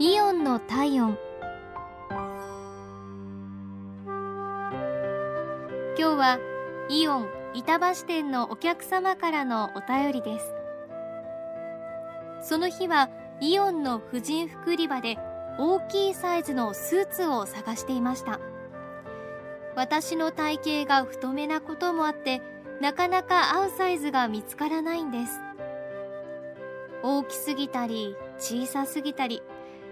イオンの体温。今日はイオン板橋店のお客様からのお便りです。その日はイオンの婦人服売り場で大きいサイズのスーツを探していました。私の体型が太めなこともあってなかなか合うサイズが見つからないんです。大きすぎたり小さすぎたり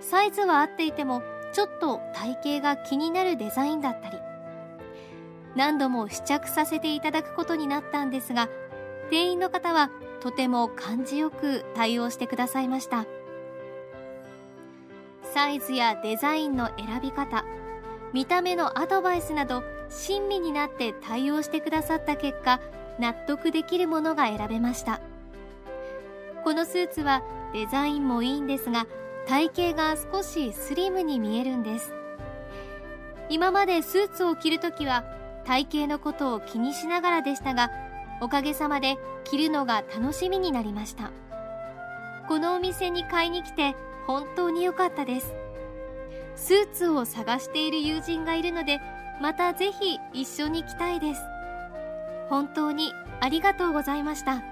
サイズは合っていてもちょっと体型が気になるデザインだったり。何度も試着させていただくことになったんですが店員の方はとても感じよく対応してくださいました。サイズやデザインの選び方見た目のアドバイスなど親身になって対応してくださった結果納得できるものが選べました。このスーツはデザインもいいんですが体型が少しスリムに見えるんです。今までスーツを着るときは体型のことを気にしながらでしたがおかげさまで着るのが楽しみになりました。このお店に買いに来て本当に良かったです。スーツを探している友人がいるのでまたぜひ一緒に来たいです。本当にありがとうございました。